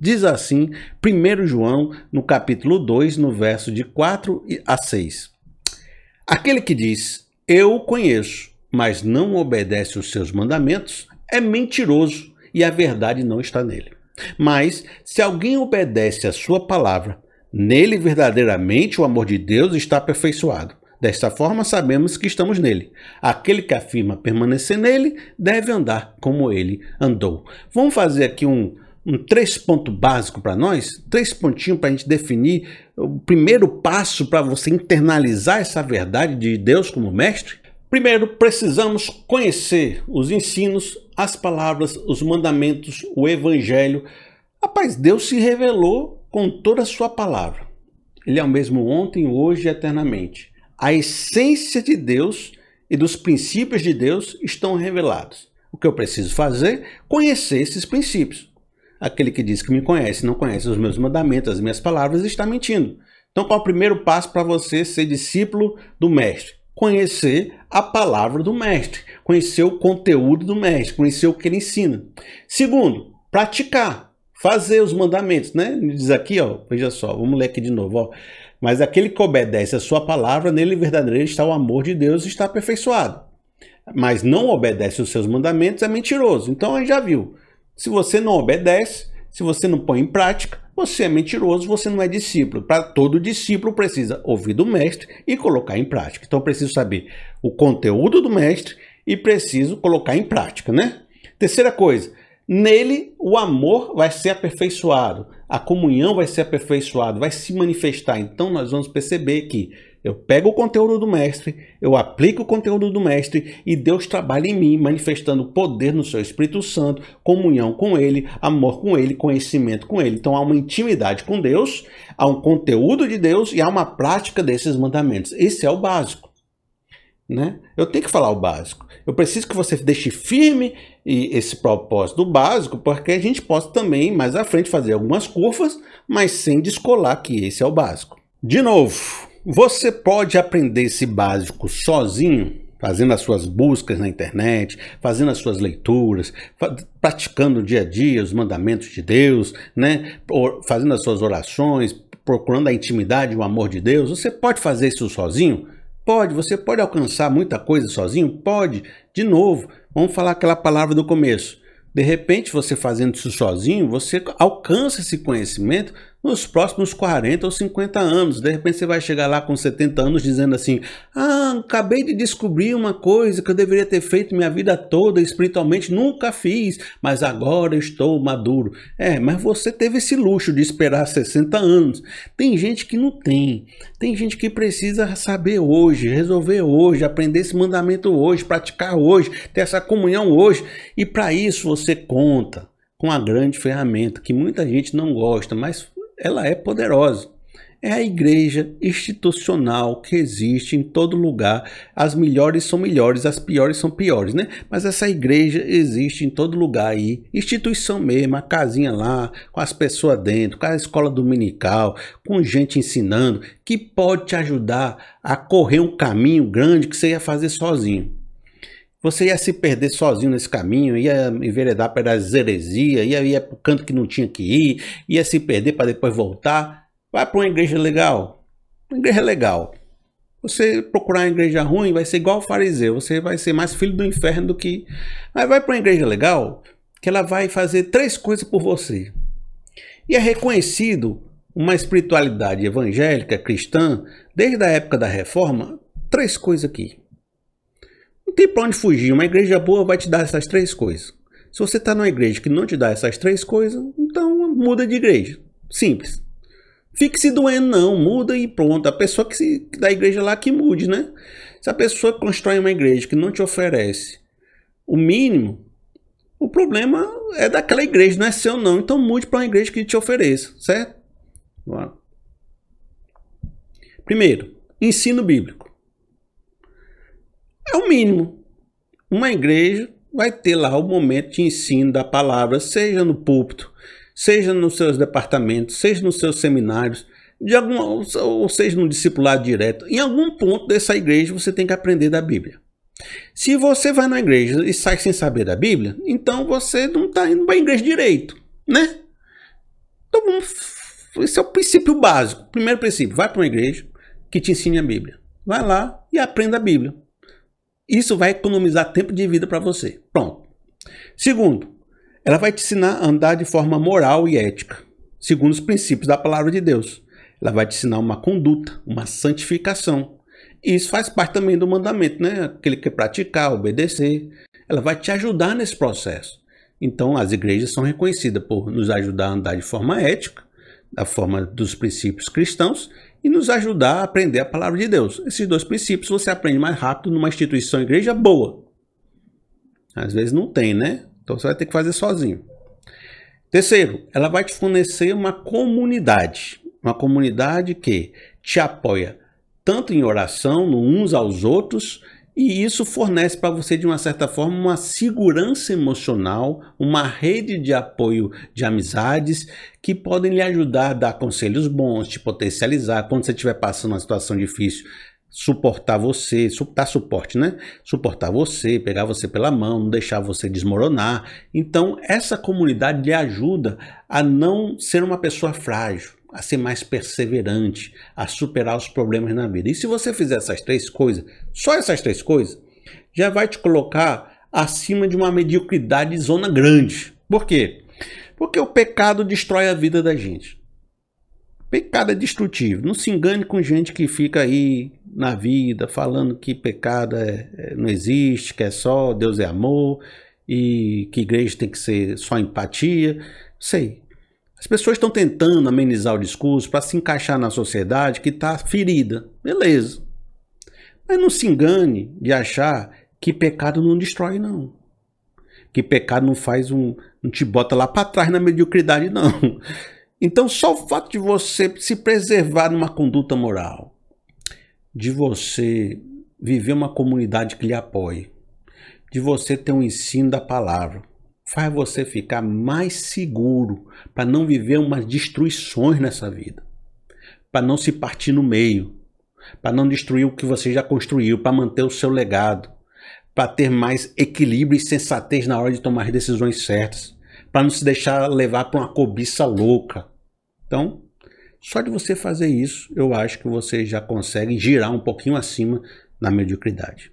Diz assim, 1 João, no capítulo 2, no verso de 4 a 6. Aquele que diz, Eu o conheço, mas não obedece os seus mandamentos, é mentiroso e a verdade não está nele. Mas, se alguém obedece a sua palavra, nele verdadeiramente o amor de Deus está aperfeiçoado. Desta forma, sabemos que estamos nele. Aquele que afirma permanecer nele deve andar como ele andou. Vamos fazer aqui um, um três ponto básico para nós, três pontinhos para a gente definir o primeiro passo para você internalizar essa verdade de Deus como mestre. Primeiro, precisamos conhecer os ensinos, as palavras, os mandamentos, o evangelho. Rapaz, Deus se revelou com toda a sua palavra. Ele é o mesmo ontem, hoje e eternamente. A essência de Deus e dos princípios de Deus estão revelados. O que eu preciso fazer? Conhecer esses princípios. Aquele que diz que me conhece, não conhece os meus mandamentos, as minhas palavras, está mentindo. Então, qual é o primeiro passo para você ser discípulo do Mestre? Conhecer a palavra do Mestre, conhecer o conteúdo do Mestre, conhecer o que ele ensina. Segundo, praticar, fazer os mandamentos, né? Diz aqui, ó, veja só, vamos ler aqui de novo, ó. Mas aquele que obedece a sua palavra, nele verdadeiramente está o amor de Deus e está aperfeiçoado. Mas não obedece os seus mandamentos, é mentiroso. Então, a gente já viu. Se você não obedece, se você não põe em prática, você é mentiroso, você não é discípulo. Para todo discípulo precisa ouvir do mestre e colocar em prática. Então preciso saber o conteúdo do mestre e preciso colocar em prática, né? Terceira coisa, nele o amor vai ser aperfeiçoado, a comunhão vai ser aperfeiçoada, vai se manifestar. Então nós vamos perceber que eu pego o conteúdo do mestre, eu aplico o conteúdo do mestre e Deus trabalha em mim, manifestando poder no seu Espírito Santo, comunhão com ele, amor com ele, conhecimento com ele. Então há uma intimidade com Deus, há um conteúdo de Deus e há uma prática desses mandamentos. Esse é o básico. Né? Eu tenho que falar o básico. Eu preciso que você deixe firme esse propósito básico, porque a gente possa também mais à frente fazer algumas curvas, mas sem descolar que esse é o básico. De novo, você pode aprender esse básico sozinho, fazendo as suas buscas na internet, fazendo as suas leituras, praticando no dia a dia os mandamentos de Deus, né? fazendo as suas orações, procurando a intimidade e o amor de Deus. Você pode fazer isso sozinho? Pode. Você pode alcançar muita coisa sozinho? Pode. De novo, vamos falar aquela palavra do começo. De repente, você fazendo isso sozinho, você alcança esse conhecimento nos próximos 40 ou 50 anos. De repente você vai chegar lá com 70 anos dizendo assim: Ah, acabei de descobrir uma coisa que eu deveria ter feito minha vida toda espiritualmente, nunca fiz, mas agora estou maduro. É, mas você teve esse luxo de esperar 60 anos. Tem gente que não tem. Tem gente que precisa saber hoje, resolver hoje, aprender esse mandamento hoje, praticar hoje, ter essa comunhão hoje. E para isso você conta com a grande ferramenta que muita gente não gosta, mas ela é poderosa. É a igreja institucional que existe em todo lugar. As melhores são melhores, as piores são piores, né? Mas essa igreja existe em todo lugar aí. Instituição mesmo, a casinha lá, com as pessoas dentro, com a escola dominical, com gente ensinando, que pode te ajudar a correr um caminho grande que você ia fazer sozinho. Você ia se perder sozinho nesse caminho, ia enveredar para as heresias, ia, ia para o canto que não tinha que ir, ia se perder para depois voltar. Vai para uma igreja legal. Uma igreja legal. Você procurar uma igreja ruim vai ser igual o fariseu. Você vai ser mais filho do inferno do que. Mas vai para uma igreja legal que ela vai fazer três coisas por você. E é reconhecido uma espiritualidade evangélica, cristã, desde a época da reforma, três coisas aqui tem para onde fugir. Uma igreja boa vai te dar essas três coisas. Se você está numa igreja que não te dá essas três coisas, então muda de igreja. Simples. Fique se doendo, não. Muda e pronto. A pessoa que, se, que da igreja lá que mude, né? Se a pessoa constrói uma igreja que não te oferece o mínimo, o problema é daquela igreja, não é seu, não. Então mude para uma igreja que te ofereça, certo? Primeiro, ensino bíblico. É o mínimo. Uma igreja vai ter lá o momento de ensino da palavra, seja no púlpito, seja nos seus departamentos, seja nos seus seminários, de alguma, ou seja no discipulado direto. Em algum ponto dessa igreja você tem que aprender da Bíblia. Se você vai na igreja e sai sem saber da Bíblia, então você não está indo para a igreja direito, né? esse é o princípio básico. Primeiro princípio, vai para uma igreja que te ensine a Bíblia. Vai lá e aprenda a Bíblia. Isso vai economizar tempo de vida para você. Pronto. Segundo, ela vai te ensinar a andar de forma moral e ética, segundo os princípios da palavra de Deus. Ela vai te ensinar uma conduta, uma santificação. E isso faz parte também do mandamento, né? Aquele que praticar, obedecer. Ela vai te ajudar nesse processo. Então, as igrejas são reconhecidas por nos ajudar a andar de forma ética, da forma dos princípios cristãos, e nos ajudar a aprender a palavra de Deus. Esses dois princípios você aprende mais rápido numa instituição igreja boa. Às vezes não tem, né? Então você vai ter que fazer sozinho. Terceiro, ela vai te fornecer uma comunidade. Uma comunidade que te apoia tanto em oração, no uns aos outros, e isso fornece para você, de uma certa forma, uma segurança emocional, uma rede de apoio de amizades que podem lhe ajudar a dar conselhos bons, te potencializar. Quando você estiver passando uma situação difícil, suportar você, dar suporte, né? Suportar você, pegar você pela mão, não deixar você desmoronar. Então, essa comunidade lhe ajuda a não ser uma pessoa frágil a ser mais perseverante, a superar os problemas na vida. E se você fizer essas três coisas, só essas três coisas, já vai te colocar acima de uma mediocridade zona grande. Por quê? Porque o pecado destrói a vida da gente. Pecado é destrutivo. Não se engane com gente que fica aí na vida falando que pecado é, é, não existe, que é só Deus é amor e que igreja tem que ser só empatia. Sei, as pessoas estão tentando amenizar o discurso para se encaixar na sociedade que está ferida. Beleza. Mas não se engane de achar que pecado não destrói, não. Que pecado não faz um. não te bota lá para trás na mediocridade, não. Então, só o fato de você se preservar numa conduta moral, de você viver uma comunidade que lhe apoie, de você ter um ensino da palavra, faz você ficar mais seguro para não viver umas destruições nessa vida, para não se partir no meio, para não destruir o que você já construiu, para manter o seu legado, para ter mais equilíbrio e sensatez na hora de tomar as decisões certas, para não se deixar levar para uma cobiça louca. Então, só de você fazer isso, eu acho que você já consegue girar um pouquinho acima na mediocridade.